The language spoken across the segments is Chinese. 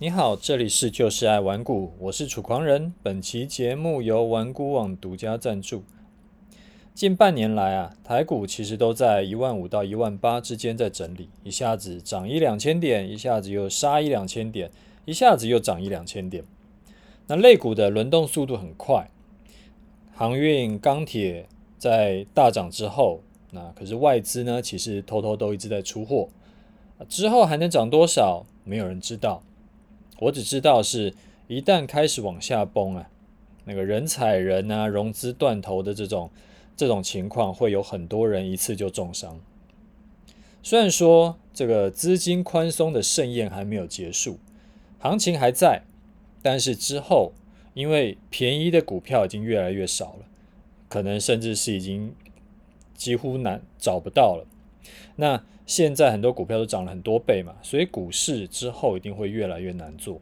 你好，这里是就是爱玩股，我是楚狂人。本期节目由玩股网独家赞助。近半年来啊，台股其实都在一万五到一万八之间在整理，一下子涨一两千点，一下子又杀一两千点，一下子又涨一两千点。那类股的轮动速度很快，航运、钢铁在大涨之后，那可是外资呢，其实偷偷都一直在出货。之后还能涨多少？没有人知道。我只知道是一旦开始往下崩啊，那个人踩人啊，融资断头的这种这种情况，会有很多人一次就重伤。虽然说这个资金宽松的盛宴还没有结束，行情还在，但是之后因为便宜的股票已经越来越少了，可能甚至是已经几乎难找不到了。那现在很多股票都涨了很多倍嘛，所以股市之后一定会越来越难做。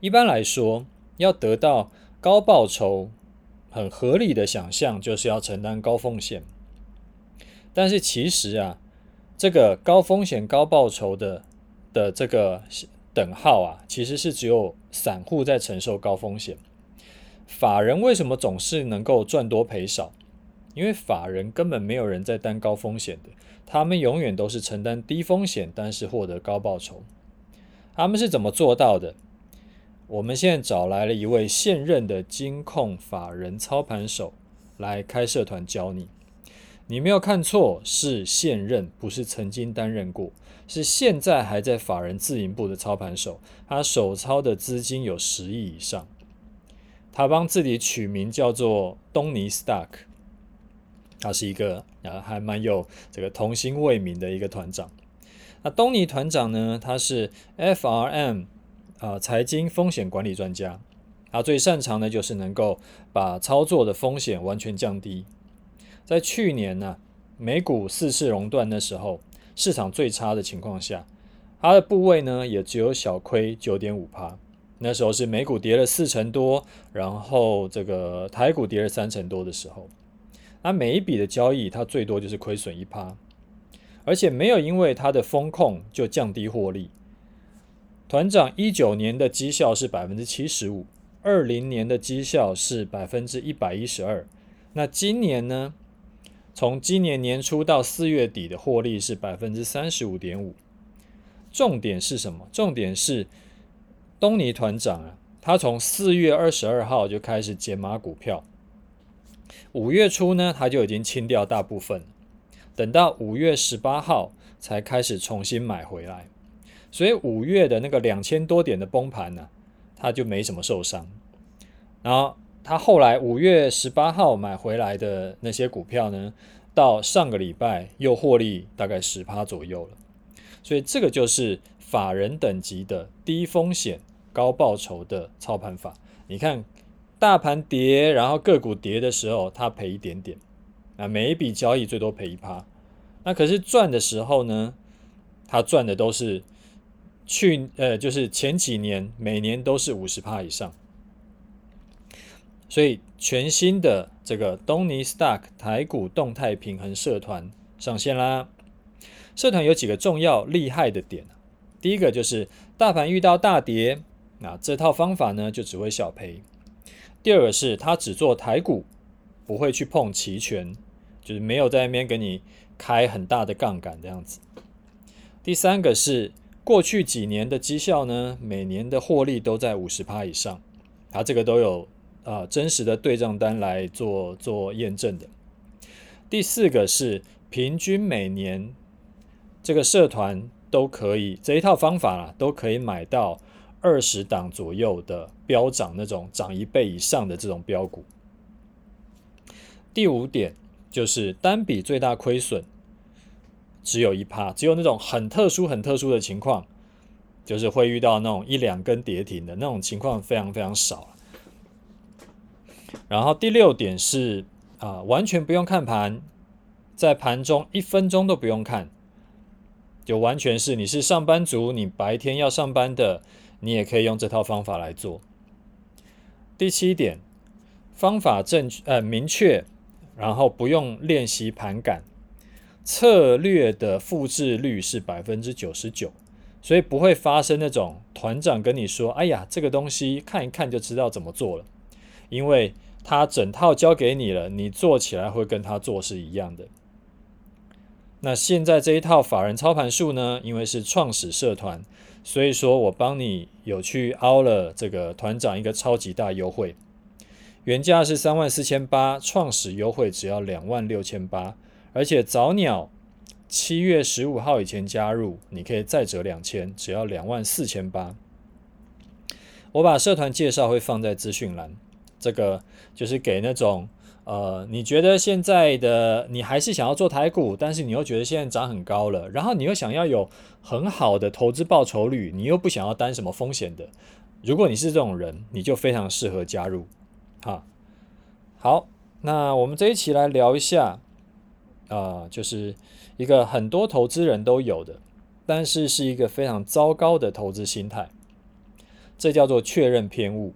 一般来说，要得到高报酬，很合理的想象就是要承担高风险。但是其实啊，这个高风险高报酬的的这个等号啊，其实是只有散户在承受高风险。法人为什么总是能够赚多赔少？因为法人根本没有人在担高风险的。他们永远都是承担低风险，但是获得高报酬。他们是怎么做到的？我们现在找来了一位现任的金控法人操盘手来开社团教你。你没有看错，是现任，不是曾经担任过，是现在还在法人自营部的操盘手。他手操的资金有十亿以上。他帮自己取名叫做东尼 Stock。他是一个啊，还蛮有这个童心未泯的一个团长。那东尼团长呢，他是 FRM 啊财经风险管理专家。他最擅长的就是能够把操作的风险完全降低。在去年呢、美股四次熔断的时候，市场最差的情况下，他的部位呢也只有小亏九点五趴。那时候是美股跌了四成多，然后这个台股跌了三成多的时候。那每一笔的交易，它最多就是亏损一趴，而且没有因为它的风控就降低获利。团长一九年的绩效是百分之七十五，二零年的绩效是百分之一百一十二。那今年呢？从今年年初到四月底的获利是百分之三十五点五。重点是什么？重点是东尼团长啊，他从四月二十二号就开始减码股票。五月初呢，他就已经清掉大部分，等到五月十八号才开始重新买回来，所以五月的那个两千多点的崩盘呢，他就没什么受伤。然后他后来五月十八号买回来的那些股票呢，到上个礼拜又获利大概十趴左右了，所以这个就是法人等级的低风险高报酬的操盘法。你看。大盘跌，然后个股跌的时候，它赔一点点，啊，每一笔交易最多赔一趴。那可是赚的时候呢，它赚的都是去呃，就是前几年每年都是五十趴以上。所以全新的这个东尼 Stock 台股动态平衡社团上线啦。社团有几个重要厉害的点，第一个就是大盘遇到大跌，那这套方法呢就只会小赔。第二个是，他只做台股，不会去碰期权，就是没有在那边给你开很大的杠杆这样子。第三个是，过去几年的绩效呢，每年的获利都在五十趴以上，他这个都有啊、呃、真实的对账单来做做验证的。第四个是，平均每年这个社团都可以这一套方法啦，都可以买到。二十档左右的飙涨，那种涨一倍以上的这种飙股。第五点就是单笔最大亏损只有一趴，只有那种很特殊、很特殊的情况，就是会遇到那种一两根跌停的那种情况，非常非常少。然后第六点是啊，完全不用看盘，在盘中一分钟都不用看，就完全是你是上班族，你白天要上班的。你也可以用这套方法来做。第七点，方法正确呃明确，然后不用练习盘感，策略的复制率是百分之九十九，所以不会发生那种团长跟你说：“哎呀，这个东西看一看就知道怎么做了。”因为他整套交给你了，你做起来会跟他做是一样的。那现在这一套法人操盘术呢，因为是创始社团，所以说我帮你有去凹了这个团长一个超级大优惠，原价是三万四千八，创始优惠只要两万六千八，而且早鸟七月十五号以前加入，你可以再折两千，只要两万四千八。我把社团介绍会放在资讯栏，这个就是给那种。呃，你觉得现在的你还是想要做台股，但是你又觉得现在涨很高了，然后你又想要有很好的投资报酬率，你又不想要担什么风险的，如果你是这种人，你就非常适合加入。哈，好，那我们这一期来聊一下，啊、就是一个很多投资人都有的，但是是一个非常糟糕的投资心态，这叫做确认偏误，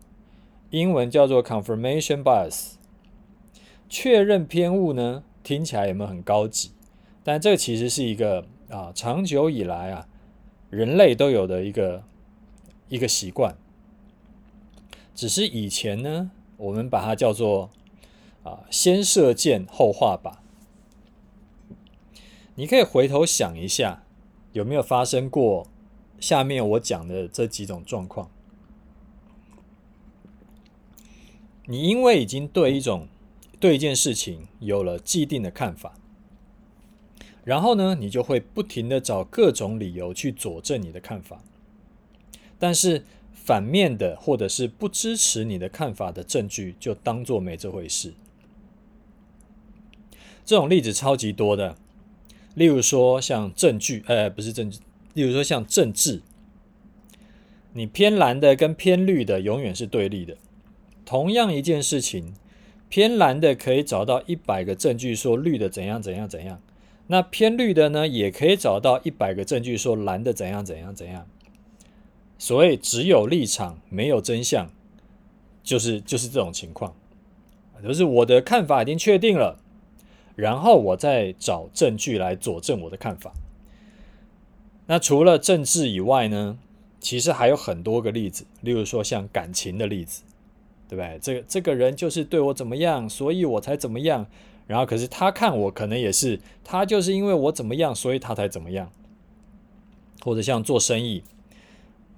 英文叫做 confirmation bias。确认偏误呢，听起来有没有很高级？但这其实是一个啊，长久以来啊，人类都有的一个一个习惯。只是以前呢，我们把它叫做啊，先射箭后画靶。你可以回头想一下，有没有发生过下面我讲的这几种状况？你因为已经对一种对一件事情有了既定的看法，然后呢，你就会不停的找各种理由去佐证你的看法。但是反面的或者是不支持你的看法的证据，就当做没这回事。这种例子超级多的，例如说像证据，呃，不是证据，例如说像政治，你偏蓝的跟偏绿的永远是对立的。同样一件事情。偏蓝的可以找到一百个证据说绿的怎样怎样怎样，那偏绿的呢，也可以找到一百个证据说蓝的怎样怎样怎样。所谓只有立场没有真相，就是就是这种情况，就是我的看法已经确定了，然后我再找证据来佐证我的看法。那除了政治以外呢，其实还有很多个例子，例如说像感情的例子。对不对？这个这个人就是对我怎么样，所以我才怎么样。然后可是他看我，可能也是他就是因为我怎么样，所以他才怎么样。或者像做生意，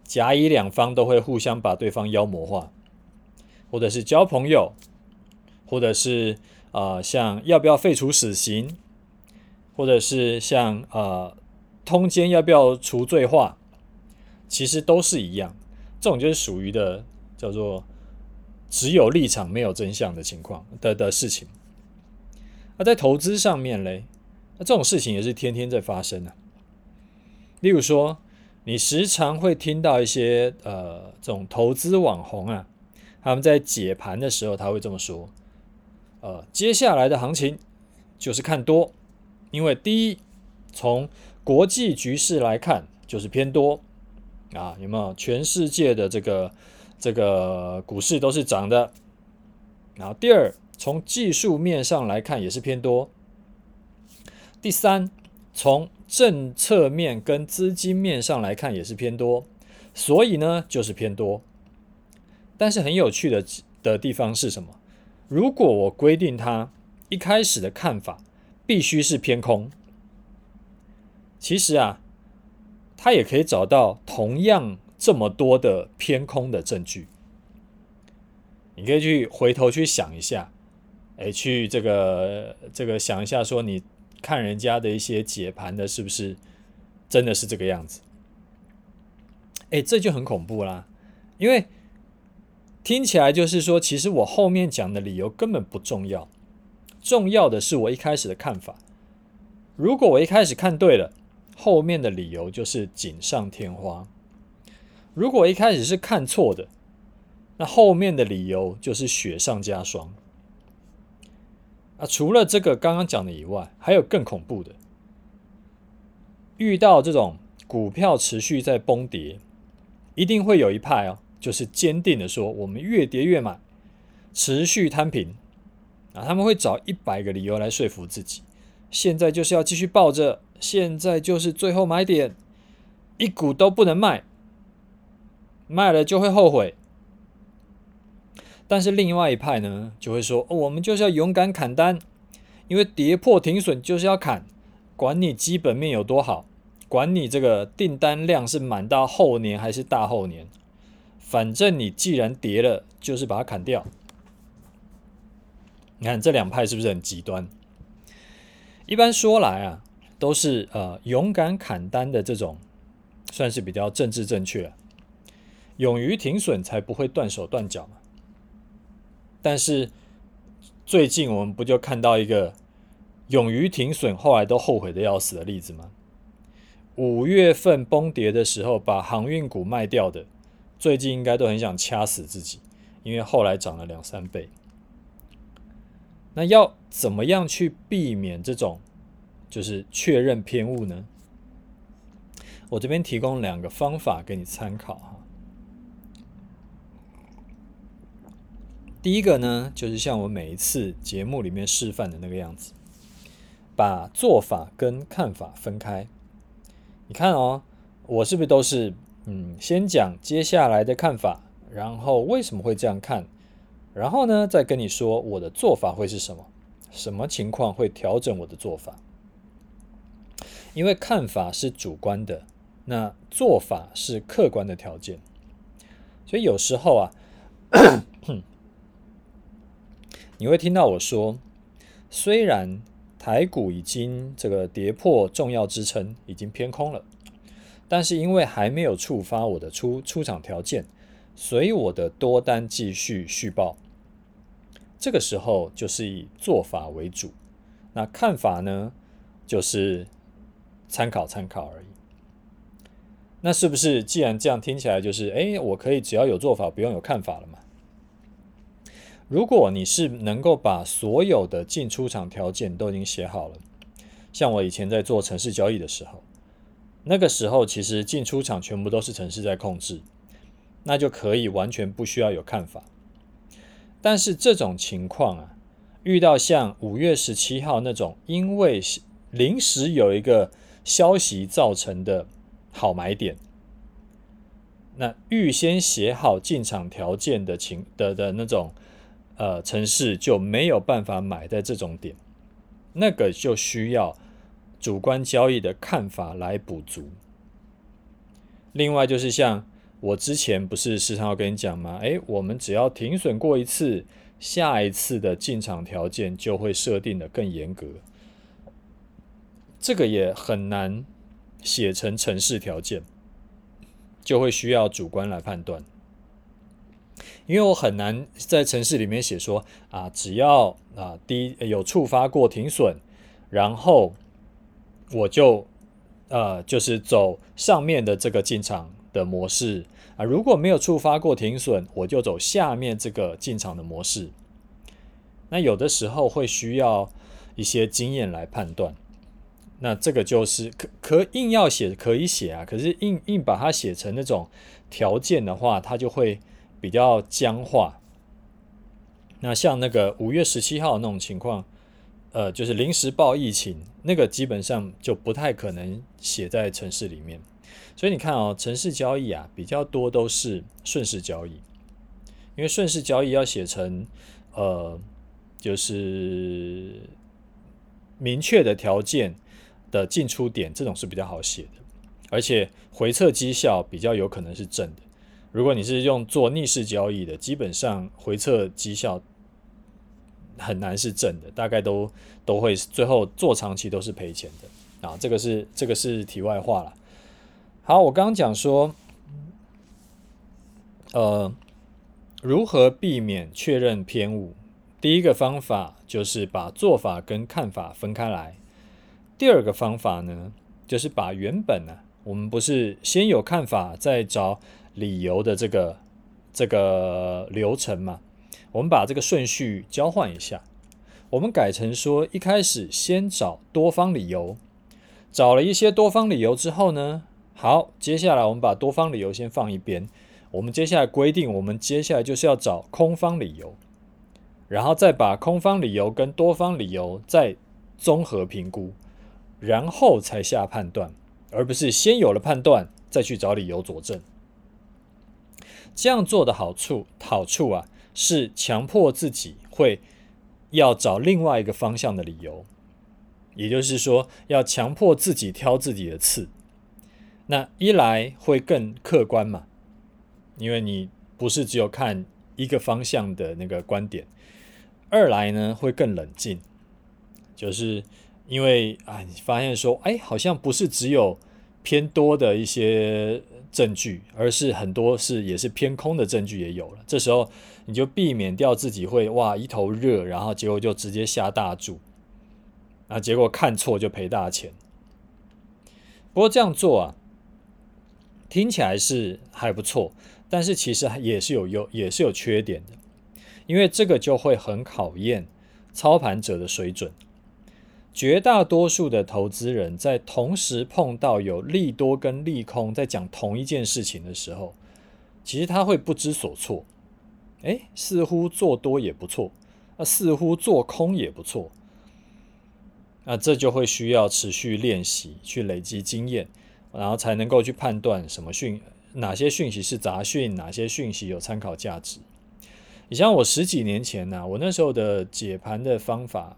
甲乙两方都会互相把对方妖魔化，或者是交朋友，或者是啊、像要不要废除死刑，或者是像啊、通奸要不要除罪化，其实都是一样。这种就是属于的叫做。只有立场没有真相的情况的的事情，那在投资上面嘞，那这种事情也是天天在发生啊。例如说，你时常会听到一些呃这种投资网红啊，他们在解盘的时候他会这么说：呃，接下来的行情就是看多，因为第一，从国际局势来看就是偏多啊，有没有？全世界的这个。这个股市都是涨的，然后第二，从技术面上来看也是偏多。第三，从政策面跟资金面上来看也是偏多，所以呢就是偏多。但是很有趣的的地方是什么？如果我规定它一开始的看法必须是偏空，其实啊，它也可以找到同样。这么多的偏空的证据，你可以去回头去想一下，哎，去这个这个想一下，说你看人家的一些解盘的，是不是真的是这个样子？哎，这就很恐怖啦，因为听起来就是说，其实我后面讲的理由根本不重要，重要的是我一开始的看法。如果我一开始看对了，后面的理由就是锦上添花。如果一开始是看错的，那后面的理由就是雪上加霜。啊，除了这个刚刚讲的以外，还有更恐怖的。遇到这种股票持续在崩跌，一定会有一派哦，就是坚定的说，我们越跌越买，持续摊平。啊，他们会找一百个理由来说服自己，现在就是要继续抱着，现在就是最后买点。一股都不能卖，卖了就会后悔。但是另外一派呢，就会说，哦，我们就是要勇敢砍单，因为跌破停损就是要砍，管你基本面有多好，管你这个订单量是满到后年还是大后年，反正你既然跌了，就是把它砍掉。你看这两派是不是很极端？一般说来啊，都是呃勇敢砍单的这种，算是比较政治正确，勇于停损才不会断手断脚嘛。但是最近我们不就看到一个勇于停损，后来都后悔的要死的例子吗？五月份崩跌的时候，把航运股卖掉的，最近应该都很想掐死自己，因为后来涨了两三倍。那要怎么样去避免这种就是确认偏误呢？我这边提供两个方法给你参考哈。第一个呢，就是像我每一次节目里面示范的那个样子，把做法跟看法分开。你看哦，我是不是都是嗯，先讲接下来的看法，然后为什么会这样看，然后呢，再跟你说我的做法会是什么，什么情况会调整我的做法？因为看法是主观的，那做法是客观的条件，所以有时候啊。你会听到我说，虽然台股已经这个跌破重要支撑，已经偏空了，但是因为还没有触发我的出出场条件，所以我的多单继续续报。这个时候就是以做法为主，那看法呢，就是参考参考而已。那是不是既然这样听起来就是，哎，我可以只要有做法，不用有看法了嘛？如果你是能够把所有的进出场条件都已经写好了，像我以前在做城市交易的时候，那个时候其实进出场全部都是城市在控制，那就可以完全不需要有看法。但是这种情况啊，遇到像五月十七号那种因为临时有一个消息造成的好买点，那预先写好进场条件的情的的那种。呃，城市就没有办法买在这种点，那个就需要主观交易的看法来补足。另外就是像我之前不是时常要跟你讲吗？诶，我们只要停损过一次，下一次的进场条件就会设定的更严格。这个也很难写成城市条件，就会需要主观来判断。因为我很难在程式里面写说啊，只要啊第一有触发过停损，然后我就呃就是走上面的这个进场的模式啊，如果没有触发过停损，我就走下面这个进场的模式。那有的时候会需要一些经验来判断，那这个就是可可硬要写可以写啊，可是硬硬把它写成那种条件的话，它就会。比较僵化，那像那个五月十七号那种情况，呃，就是临时报疫情，那个基本上就不太可能写在城市里面。所以你看哦，城市交易啊，比较多都是顺势交易，因为顺势交易要写成呃，就是明确的条件的进出点，这种是比较好写的，而且回测绩效比较有可能是正的。如果你是用做逆势交易的，基本上回测绩效很难是正的，大概都都会最后做长期都是赔钱的啊。这个是这个是题外话了。好，我刚刚讲说，呃，如何避免确认偏误？第一个方法就是把做法跟看法分开来。第二个方法呢，就是把原本呢、啊，我们不是先有看法再找。理由的这个这个流程嘛，我们把这个顺序交换一下，我们改成说，一开始先找多方理由，找了一些多方理由之后呢，好，接下来我们把多方理由先放一边，我们接下来规定，我们接下来就是要找空方理由，然后再把空方理由跟多方理由再综合评估，然后才下判断，而不是先有了判断。再去找理由佐证。这样做的好处，好处啊，是强迫自己会要找另外一个方向的理由，也就是说，要强迫自己挑自己的刺。那一来会更客观嘛，因为你不是只有看一个方向的那个观点；二来呢，会更冷静，就是因为啊，你发现说，哎，好像不是只有偏多的一些证据，而是很多是也是偏空的证据也有了。这时候你就避免掉自己会哇一头热，然后结果就直接下大注，啊，结果看错就赔大钱。不过这样做啊。听起来是还不错，但是其实也是有优，也是有缺点的，因为这个就会很考验操盘者的水准。绝大多数的投资人在同时碰到有利多跟利空在讲同一件事情的时候，其实他会不知所措。诶，似乎做多也不错，啊，似乎做空也不错，那这就会需要持续练习，去累积经验。然后才能够去判断什么讯，哪些讯息是杂讯，哪些讯息有参考价值。你像我十几年前呢、我那时候的解盘的方法，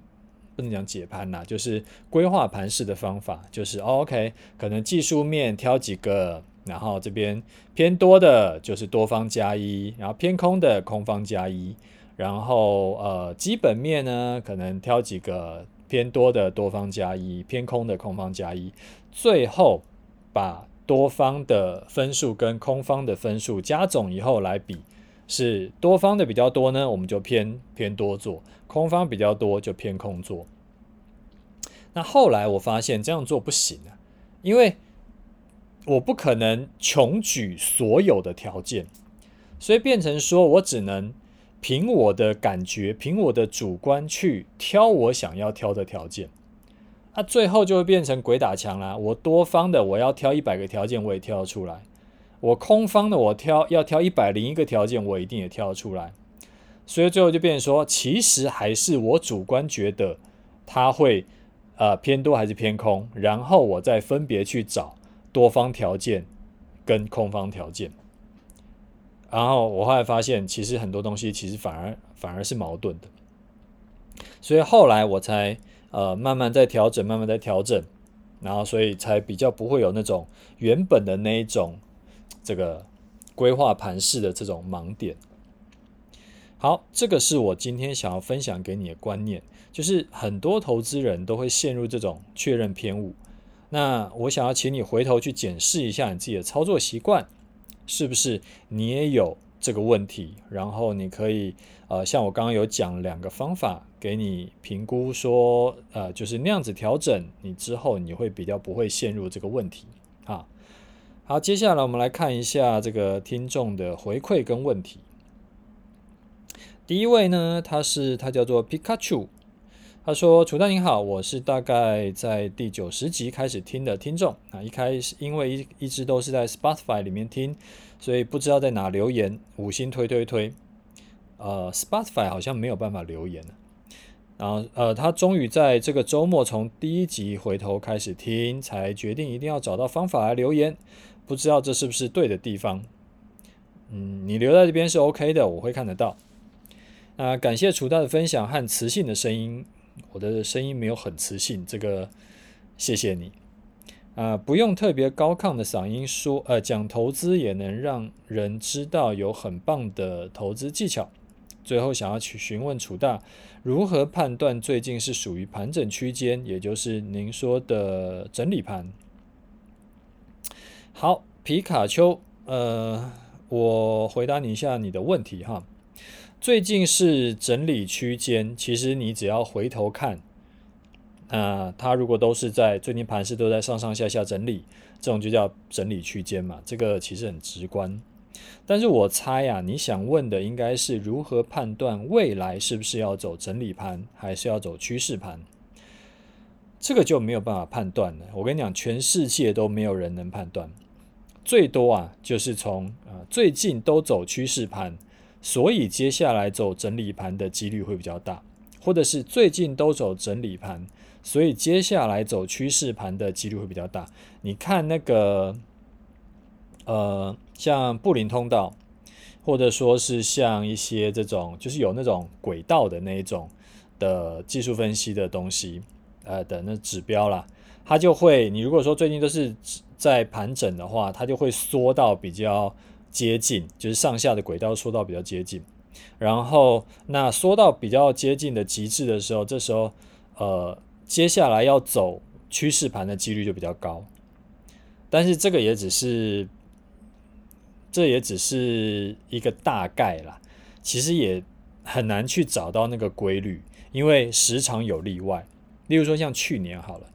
不能讲解盘呐、啊，就是规划盘势的方法，就是、OK，可能技术面挑几个，然后这边偏多的就是多方加一，然后偏空的空方加一，然后呃基本面呢，可能挑几个偏多的多方加一，偏空的空方加一，最后。把多方的分数跟空方的分数加总以后来比，是多方的比较多呢，我们就偏偏多做；空方比较多就偏空做。那后来我发现这样做不行啊，因为我不可能穷举所有的条件，所以变成说我只能凭我的感觉，凭我的主观去挑我想要挑的条件。那、啊、最后就会变成鬼打墙啦。我多方的，我要挑一百个条件，我也挑得出来；我空方的，我挑要挑一百零一个条件，我一定也挑得出来。所以最后就变成说，其实还是我主观觉得它会呃偏多还是偏空，然后我再分别去找多方条件跟空方条件。然后我后来发现，其实很多东西其实反而反而是矛盾的。所以后来我才。呃，慢慢在调整，慢慢在调整，然后所以才比较不会有那种原本的那一种这个规划盘势的这种盲点。好，这个是我今天想要分享给你的观念，就是很多投资人都会陷入这种确认偏误。那我想要请你回头去检视一下你自己的操作习惯，是不是你也有这个问题？然后你可以呃，像我刚刚有讲两个方法。给你评估说，呃，就是那样子调整，你之后你会比较不会陷入这个问题。好，接下来我们来看一下这个听众的回馈跟问题。第一位呢，他是他叫做皮卡丘，他说：“楚大您好，我是大概在第九十集开始听的听众啊，一开始因为一一直都是在 Spotify 里面听，所以不知道在哪留言，五星推推推。呃，Spotify 好像没有办法留言。”然后，呃，他终于在这个周末从第一集回头开始听，才决定一定要找到方法来留言。不知道这是不是对的地方？嗯，你留在这边是 OK 的，我会看得到。那、感谢楚大的分享和磁性的声音，我的声音没有很磁性，这个谢谢你。啊、不用特别高亢的嗓音说，呃，讲投资也能让人知道有很棒的投资技巧。最后想要去询问楚大，如何判断最近是属于盘整区间，也就是您说的整理盘？好，皮卡丘，呃，我回答你一下你的问题哈。最近是整理区间，其实你只要回头看，啊、它如果都是在最近盘势都在上上下下整理，这种就叫整理区间嘛，这个其实很直观。但是我猜呀、你想问的应该是如何判断未来是不是要走整理盘，还是要走趋势盘？这个就没有办法判断了。我跟你讲，全世界都没有人能判断，最多啊就是从啊、呃、最近都走趋势盘，所以接下来走整理盘的几率会比较大，或者是最近都走整理盘，所以接下来走趋势盘的几率会比较大。你看那个。呃，像布林通道，或者说是像一些这种就是有那种轨道的那一种的技术分析的东西，呃的那指标啦，它就会，你如果说最近都是在盘整的话，它就会缩到比较接近，就是上下的轨道缩到比较接近，然后那缩到比较接近的极致的时候，这时候呃接下来要走趋势盘的几率就比较高，但是这个也只是，这也只是一个大概啦，其实也很难去找到那个规律，因为时常有例外。例如说，像去年好了，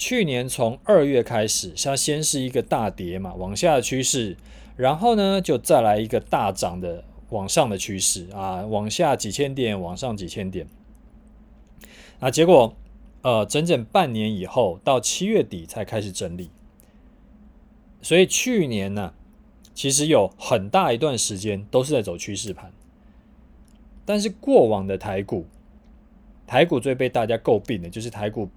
去年从二月开始，它先是一个大跌嘛，往下的趋势，然后呢，就再来一个大涨的往上的趋势啊，往下几千点，往上几千点，啊，结果呃，整整半年以后，到七月底才开始整理，所以去年呢，其实有很大一段时间都是在走趋势盘，但是过往的台股。台股最被大家诟病的就是台股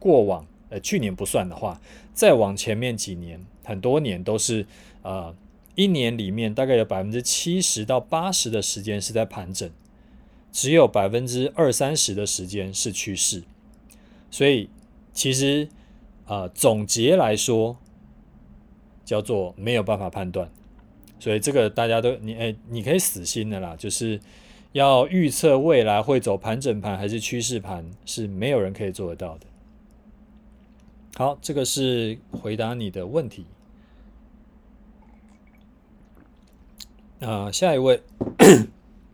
过往，去年不算的话，再往前面几年，很多年都是，呃，一年里面大概有百分之七十到八十的时间是在盘整，只有百分之二三十的时间是趋势，所以其实，呃，总结来说，叫做没有办法判断，所以这个大家都你哎，你可以死心的啦，就是。要预测未来会走盘整盘还是趋势盘，是没有人可以做得到的。好，这个是回答你的问题。啊、下一位，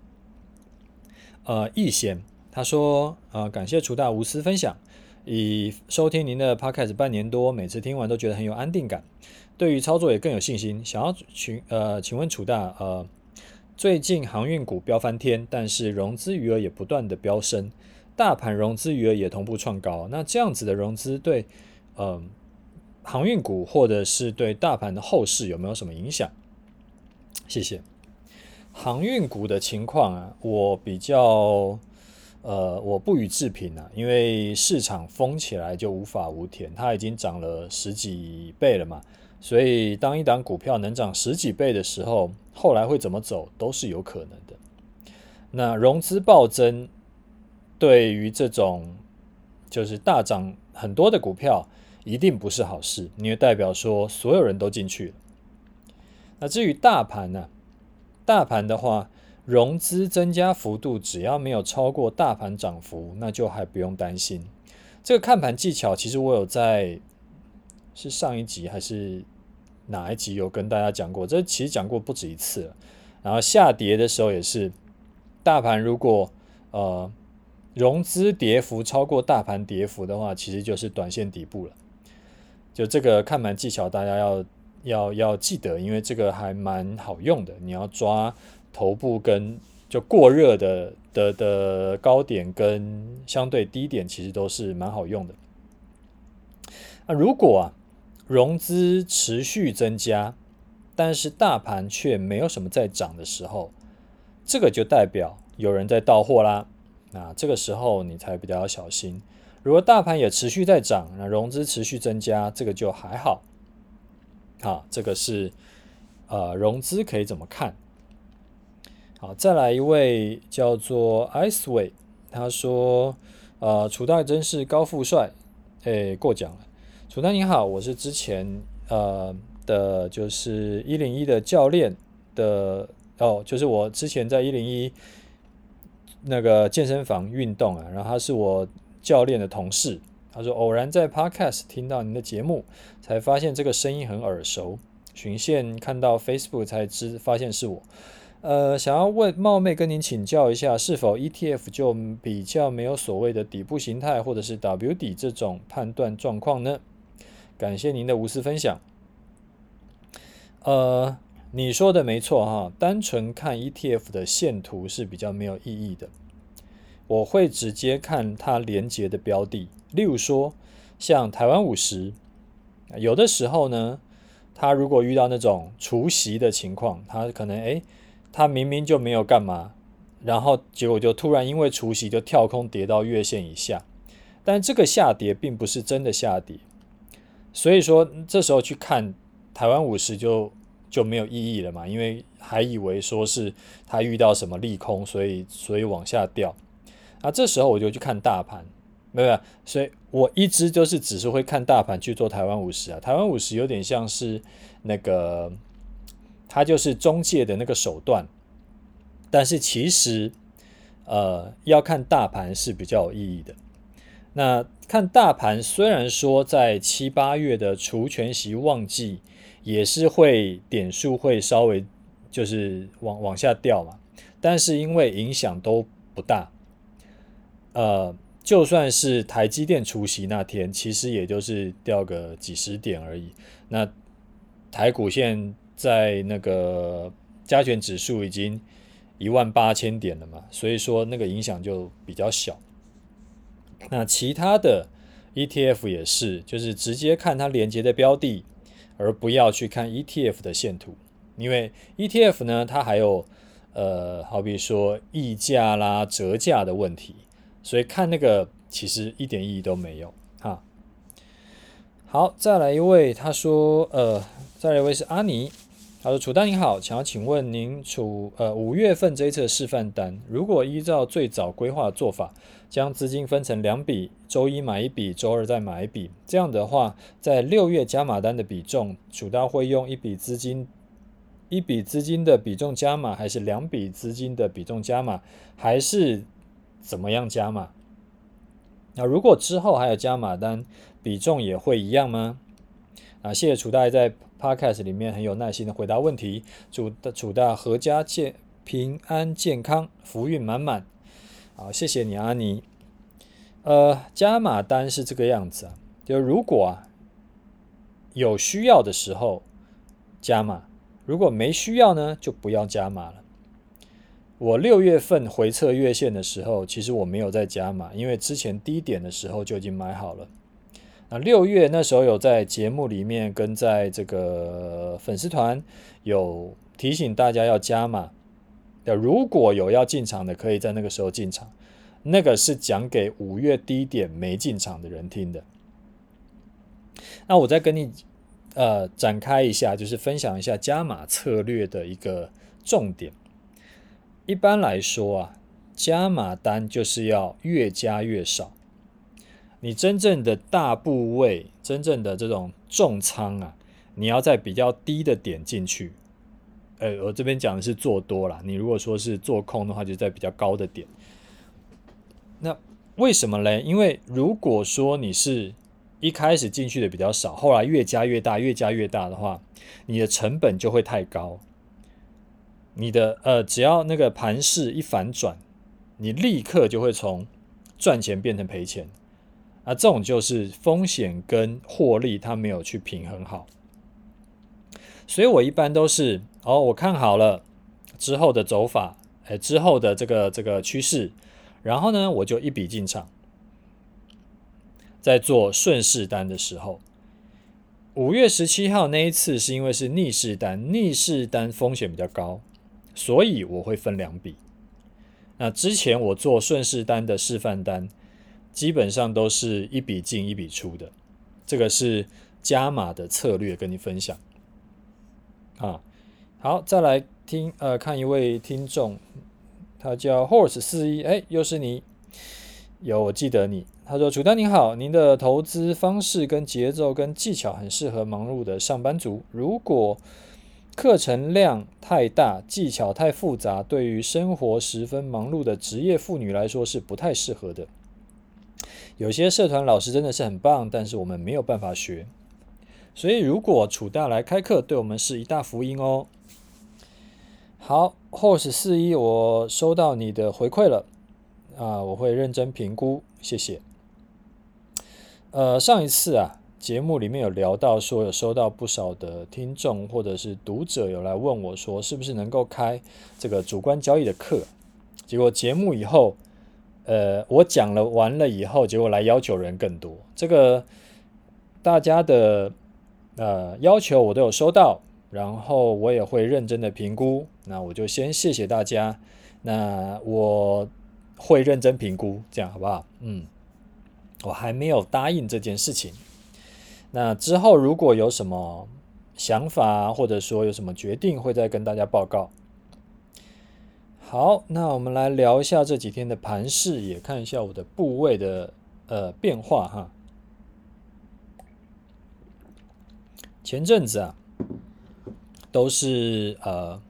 呃，易贤，他说，呃，感谢楚大无私分享，已收听您的 Podcast 半年多，每次听完都觉得很有安定感，对于操作也更有信心。想要请呃，请问楚大，呃。最近航运股飙翻天，但是融资余额也不断的飙升，大盘融资余额也同步创高。那这样子的融资对，呃，航运股或者是对大盘的后市有没有什么影响？谢谢。航运股的情况啊，我比较，呃，我不予置评啊，因为市场疯起来就无法无天，它已经涨了十几倍了嘛。所以，当一档股票能涨十几倍的时候，后来会怎么走都是有可能的。那融资暴增，对于这种就是大涨很多的股票，一定不是好事，因为代表说所有人都进去了。那至于大盘呢、大盘的话，融资增加幅度只要没有超过大盘涨幅，那就还不用担心。这个看盘技巧，其实我有在是上一集还是？哪一集有跟大家讲过？这其实讲过不止一次了。然后下跌的时候也是，大盘如果呃融资跌幅超过大盘跌幅的话，其实就是短线底部了。就这个看盘技巧，大家要要要记得，因为这个还蛮好用的。你要抓头部跟就过热的的的高点跟相对低点，其实都是蛮好用的。那如果啊。融资持续增加，但是大盘却没有什么在涨的时候，这个就代表有人在倒货啦。那这个时候你才比较要小心。如果大盘也持续在涨，那融资持续增加，这个就还好。好，这个是呃融资可以怎么看？好，再来一位叫做 Iceway，他说呃楚大真是高富帅，哎过奖了。楚大你好，我是之前呃的，就是一零一的教练的哦，就是我之前在一零一那个健身房运动啊，然后他是我教练的同事，他说偶然在 Podcast 听到您的节目，才发现这个声音很耳熟，循线看到 Facebook 才知发现是我，呃，想要问冒昧跟您请教一下，是否 ETF 就比较没有所谓的底部形态或者是 W 底这种判断状况呢？感谢您的无私分享。呃，你说的没错哈，单纯看 ETF 的线图是比较没有意义的。我会直接看它连接的标的，例如说像台湾五十，有的时候呢，它如果遇到那种除息的情况，它可能诶，它明明就没有干嘛，然后结果就突然因为除息就跳空跌到月线以下，但这个下跌并不是真的下跌。所以说，这时候去看台湾五十就就没有意义了嘛，因为还以为说是它遇到什么利空，所以所以往下掉。那这时候我就去看大盘，没有，所以我一直就是只是会看大盘去做台湾五十啊。台湾五十有点像是那个，它就是中介的那个手段，但是其实呃要看大盘是比较有意义的。那看大盘虽然说在七八月的除权息旺季。也是会点数会稍微就是往往下掉嘛，但是因为影响都不大，呃，就算是台积电除息那天，其实也就是掉个几十点而已。那台股现在那个加权指数已经一万八千点了嘛，所以说那个影响就比较小。那其他的 ETF 也是，就是直接看它连接的标的。而不要去看 ETF 的线图，因为 ETF 呢，它还有呃，好比说溢价啦、折价的问题，所以看那个其实一点意义都没有哈。好，再来一位，他说呃，再来一位是阿尼，他说楚大您好，想要请问您楚呃五月份这一次示范单，如果依照最早规划做法。将资金分成两笔，周一买一笔，周二再买一笔。这样的话，在六月加码单的比重，楚丹会用一笔资金、一笔资金的比重加码，还是两笔资金的比重加码，还是怎么样加码？那如果之后还有加码单，比重也会一样吗？啊，谢谢楚大在 Podcast 里面很有耐心的回答问题。祝楚大阖家健平安健康，福运满满。好，谢谢你，阿尼。呃，加码单是这个样子啊，就如果啊有需要的时候加码，如果没需要呢，就不要加码了。我六月份回测月线的时候，其实我没有在加码，因为之前低点的时候就已经买好了。那六月那时候有在节目里面跟在这个粉丝团有提醒大家要加码。要如果有要进场的，可以在那个时候进场。那个是讲给五月低点没进场的人听的。那我再跟你呃展开一下，就是分享一下加码策略的一个重点。一般来说啊，加码单就是要越加越少。你真正的大部位，真正的这种重仓啊，你要在比较低的点进去。呃，我这边讲的是做多啦。你如果说是做空的话，就在比较高的点。那为什么嘞？因为如果说你是一开始进去的比较少，后来越加越大，越加越大的话，你的成本就会太高。你的呃，只要那个盘势一反转，你立刻就会从赚钱变成赔钱。啊，这种就是风险跟获利它没有去平衡好。所以我一般都是。哦，我看好了之后的走法，哎，之后的这个这个趋势，然后呢，我就一笔进场，在做顺势单的时候，五月十七号那一次是因为是逆势单，逆势单风险比较高，所以我会分两笔。那之前我做顺势单的示范单，基本上都是一笔进一笔出的，这个是加码的策略跟你分享啊。好，再来听呃，看一位听众，他叫 Horse 四一，哎，又是你，有我记得你。他说：“楚丹您好，您的投资方式跟节奏跟技巧很适合忙碌的上班族。如果课程量太大，技巧太复杂，对于生活十分忙碌的职业妇女来说是不太适合的。有些社团老师真的是很棒，但是我们没有办法学。所以如果楚大来开课，对我们是一大福音哦。”好，Horse 四一，我收到你的回馈了啊，我会认真评估，谢谢。呃，上一次啊，节目里面有聊到说，有收到不少的听众或者是读者有来问我说，是不是能够开这个主观交易的课？结果节目以后，呃，我讲了完了以后，结果来要求人更多，这个大家的呃要求我都有收到。然后我也会认真的评估，那我就先谢谢大家，那我会认真评估，这样好不好？嗯，我还没有答应这件事情。那之后如果有什么想法，或者说有什么决定，会再跟大家报告。好，那我们来聊一下这几天的盘势，也看一下我的部位的呃变化哈。前阵子啊，都是呃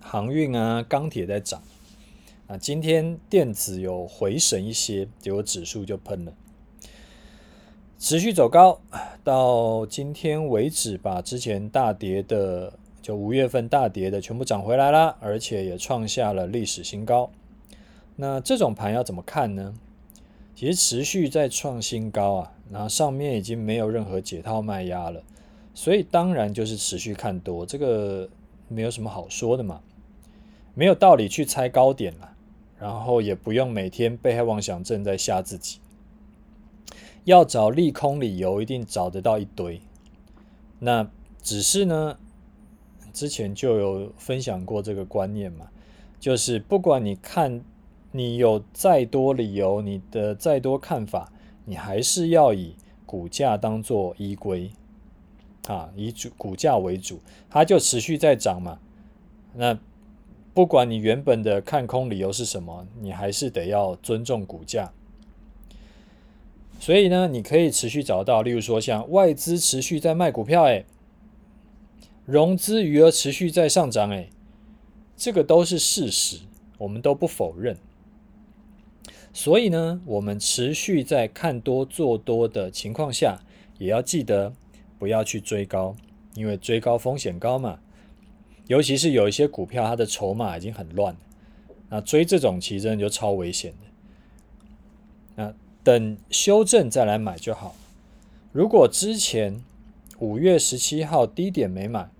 航运啊、钢铁在涨啊，今天电子有回神一些，结果指数就喷了。持续走高，到今天为止，把之前大跌的，就五月份大跌的全部涨回来啦，而且也创下了历史新高。那这种盘要怎么看呢？其实持续在创新高啊，那上面已经没有任何解套卖压了，所以当然就是持续看多，这个没有什么好说的嘛，没有道理去猜高点了，然后也不用每天被害妄想症在吓自己。要找利空理由，一定找得到一堆。那只是呢，之前就有分享过这个观念嘛，就是不管你看，你有再多理由，你的再多看法，你还是要以股价当做依归啊，以主股价为主，它就持续在涨嘛。那不管你原本的看空理由是什么，你还是得要尊重股价。所以呢，你可以持续找到，例如说像外资持续在卖股票，哎，融资余额持续在上涨，哎，这个都是事实，我们都不否认。所以呢，我们持续在看多做多的情况下，也要记得不要去追高，因为追高风险高嘛。尤其是有一些股票，它的筹码已经很乱，那追这种其实真的就超危险的。等修正再来买就好。如果之前五月十七号低点没买，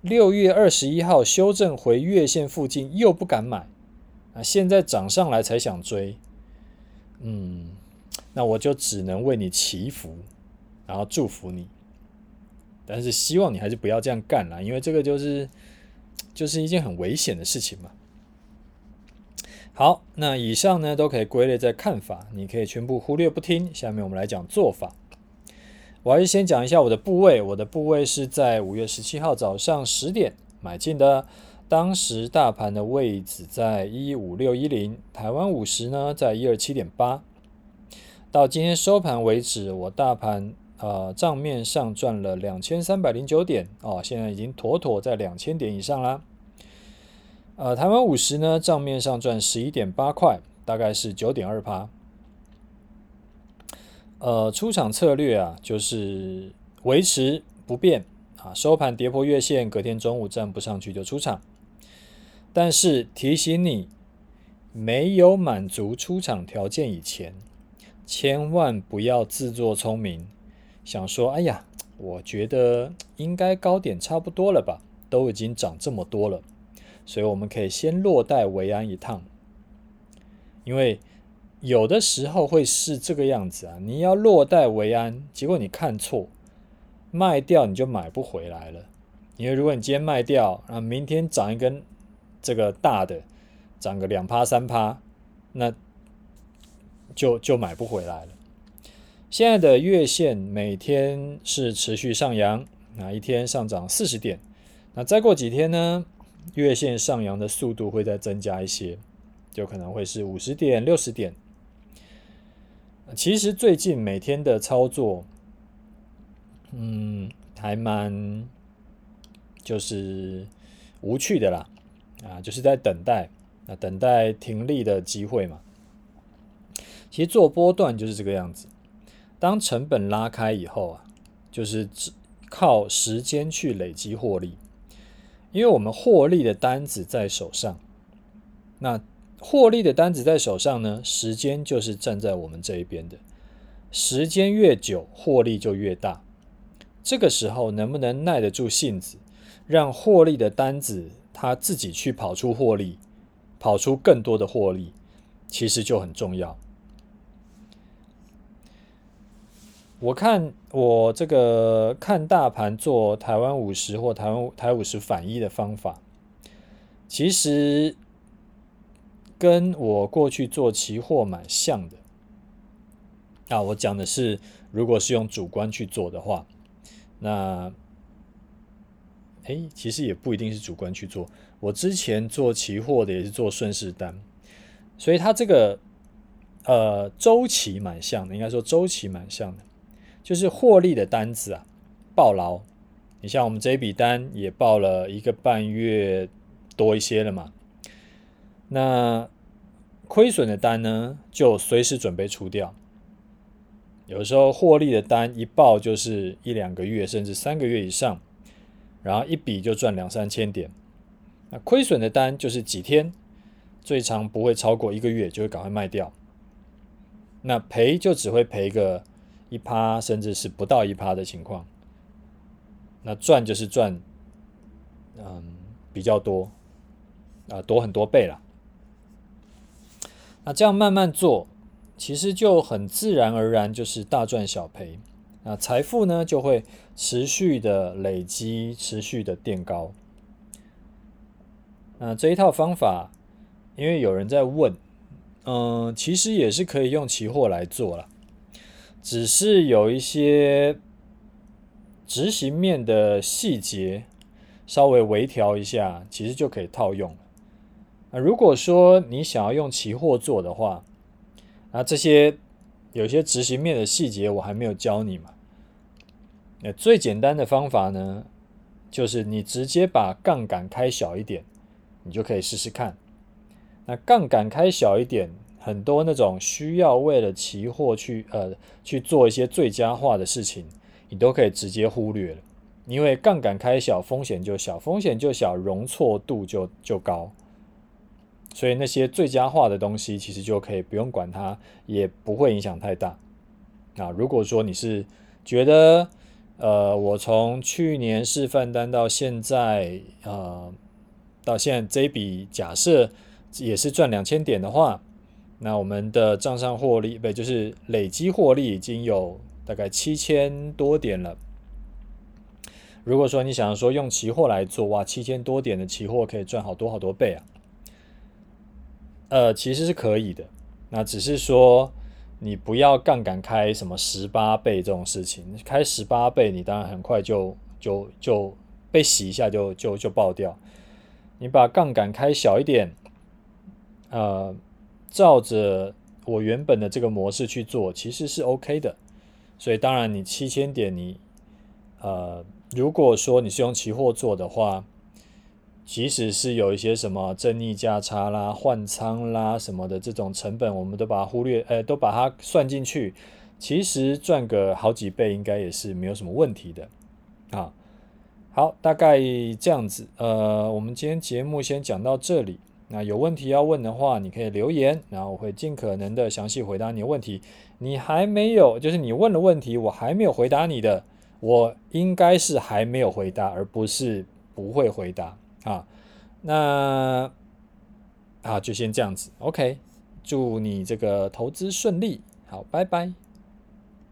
六月二十一号修正回月线附近又不敢买，啊，现在涨上来才想追，嗯，那我就只能为你祈福，然后祝福你。但是希望你还是不要这样干啦，因为这个就是就是一件很危险的事情嘛。好，那以上呢都可以归类在看法，你可以全部忽略不听。下面我们来讲做法。我还是先讲一下我的部位，我的部位是在五月十七号早上十点买进的，当时大盘的位置在一五六一零，台湾五十呢在一二七点八。到今天收盘为止，我大盘呃账面上赚了两千三百零九点哦，现在已经妥妥在两千点以上啦。呃，台湾五十呢，账面上赚十一点八块，大概是九点二趴。呃，出场策略啊，就是维持不变啊，收盘跌破月线，隔天中午站不上去就出场。但是提醒你，没有满足出场条件以前，千万不要自作聪明，想说，哎呀，我觉得应该高点差不多了吧，都已经涨这么多了。所以我们可以先落袋为安一趟，因为有的时候会是这个样子啊，你要落袋为安，结果你看错，卖掉你就买不回来了。因为如果你今天卖掉，啊，明天涨一根这个大的，涨个两趴三趴，那就就买不回来了。现在的月线每天是持续上扬，那一天上涨四十点，那再过几天呢？月线上扬的速度会再增加一些，就可能会是五十点、六十点。其实最近每天的操作，嗯，还蛮就是无趣的啦，啊，就是在等待，啊，等待停利的机会嘛。其实做波段就是这个样子，当成本拉开以后啊，就是靠时间去累积获利。因为我们获利的单子在手上，那获利的单子在手上呢，时间就是站在我们这一边的，时间越久，获利就越大。这个时候能不能耐得住性子，让获利的单子它自己去跑出获利，跑出更多的获利，其实就很重要。我看我这个看大盘做台湾五十或台湾台五十反一的方法，其实跟我过去做期货蛮像的。啊，我讲的是，如果是用主观去做的话，那诶，其实也不一定是主观去做。我之前做期货的也是做顺势单，所以它这个呃周期蛮像的，应该说周期蛮像的，就是获利的单子啊，抱牢。你像我们这一笔单也报了一个半月多一些了嘛，那亏损的单呢，就随时准备出掉。有时候获利的单一报就是一两个月，甚至三个月以上，然后一笔就赚两三千点。那亏损的单就是几天，最长不会超过一个月，就会赶快卖掉。那赔就只会赔个一趴，甚至是不到一趴的情况。那赚就是赚，嗯，比较多，啊，多很多倍了。那这样慢慢做，其实就很自然而然就是大赚小赔。那财富呢就会持续的累积，持续的垫高。那这一套方法，因为有人在问，嗯，其实也是可以用期货来做了，只是有一些。执行面的细节稍微微调一下，其实就可以套用了。那如果说你想要用期货做的话，那这些有些执行面的细节我还没有教你嘛。那最简单的方法呢，就是你直接把杠杆开小一点，你就可以试试看。那杠杆开小一点，很多那种需要为了期货去呃去做一些最佳化的事情。你都可以直接忽略了，因为杠杆开小，风险就小，风险就小，容错度就就高，所以那些最佳化的东西其实就可以不用管它，也不会影响太大。啊，如果说你是觉得，呃，我从去年示范单到现在，呃，到现在这一笔假设也是赚两千点的话，那我们的账上获利，不就是累积获利已经有。大概七千多点了。如果说你想要说用期货来做，哇，七千多点的期货可以赚好多好多倍啊。呃，其实是可以的。那只是说你不要杠杆开什么十八倍这种事情，开十八倍你当然很快就就就被洗一下就就就爆掉。你把杠杆开小一点，呃，照着我原本的这个模式去做，其实是 OK 的。所以当然，你七千点你，呃，如果说你是用期货做的话，即使是有一些什么正逆价差啦、换仓啦什么的这种成本，我们都把它忽略，呃，都把它算进去，其实赚个好几倍应该也是没有什么问题的啊。好，大概这样子，呃，我们今天节目先讲到这里。那有问题要问的话，你可以留言，然后我会尽可能的详细回答你的问题。你还没有，就是你问的问题，我还没有回答你的，我应该是还没有回答，而不是不会回答啊。那啊，就先这样子，OK。祝你这个投资顺利，好，拜拜。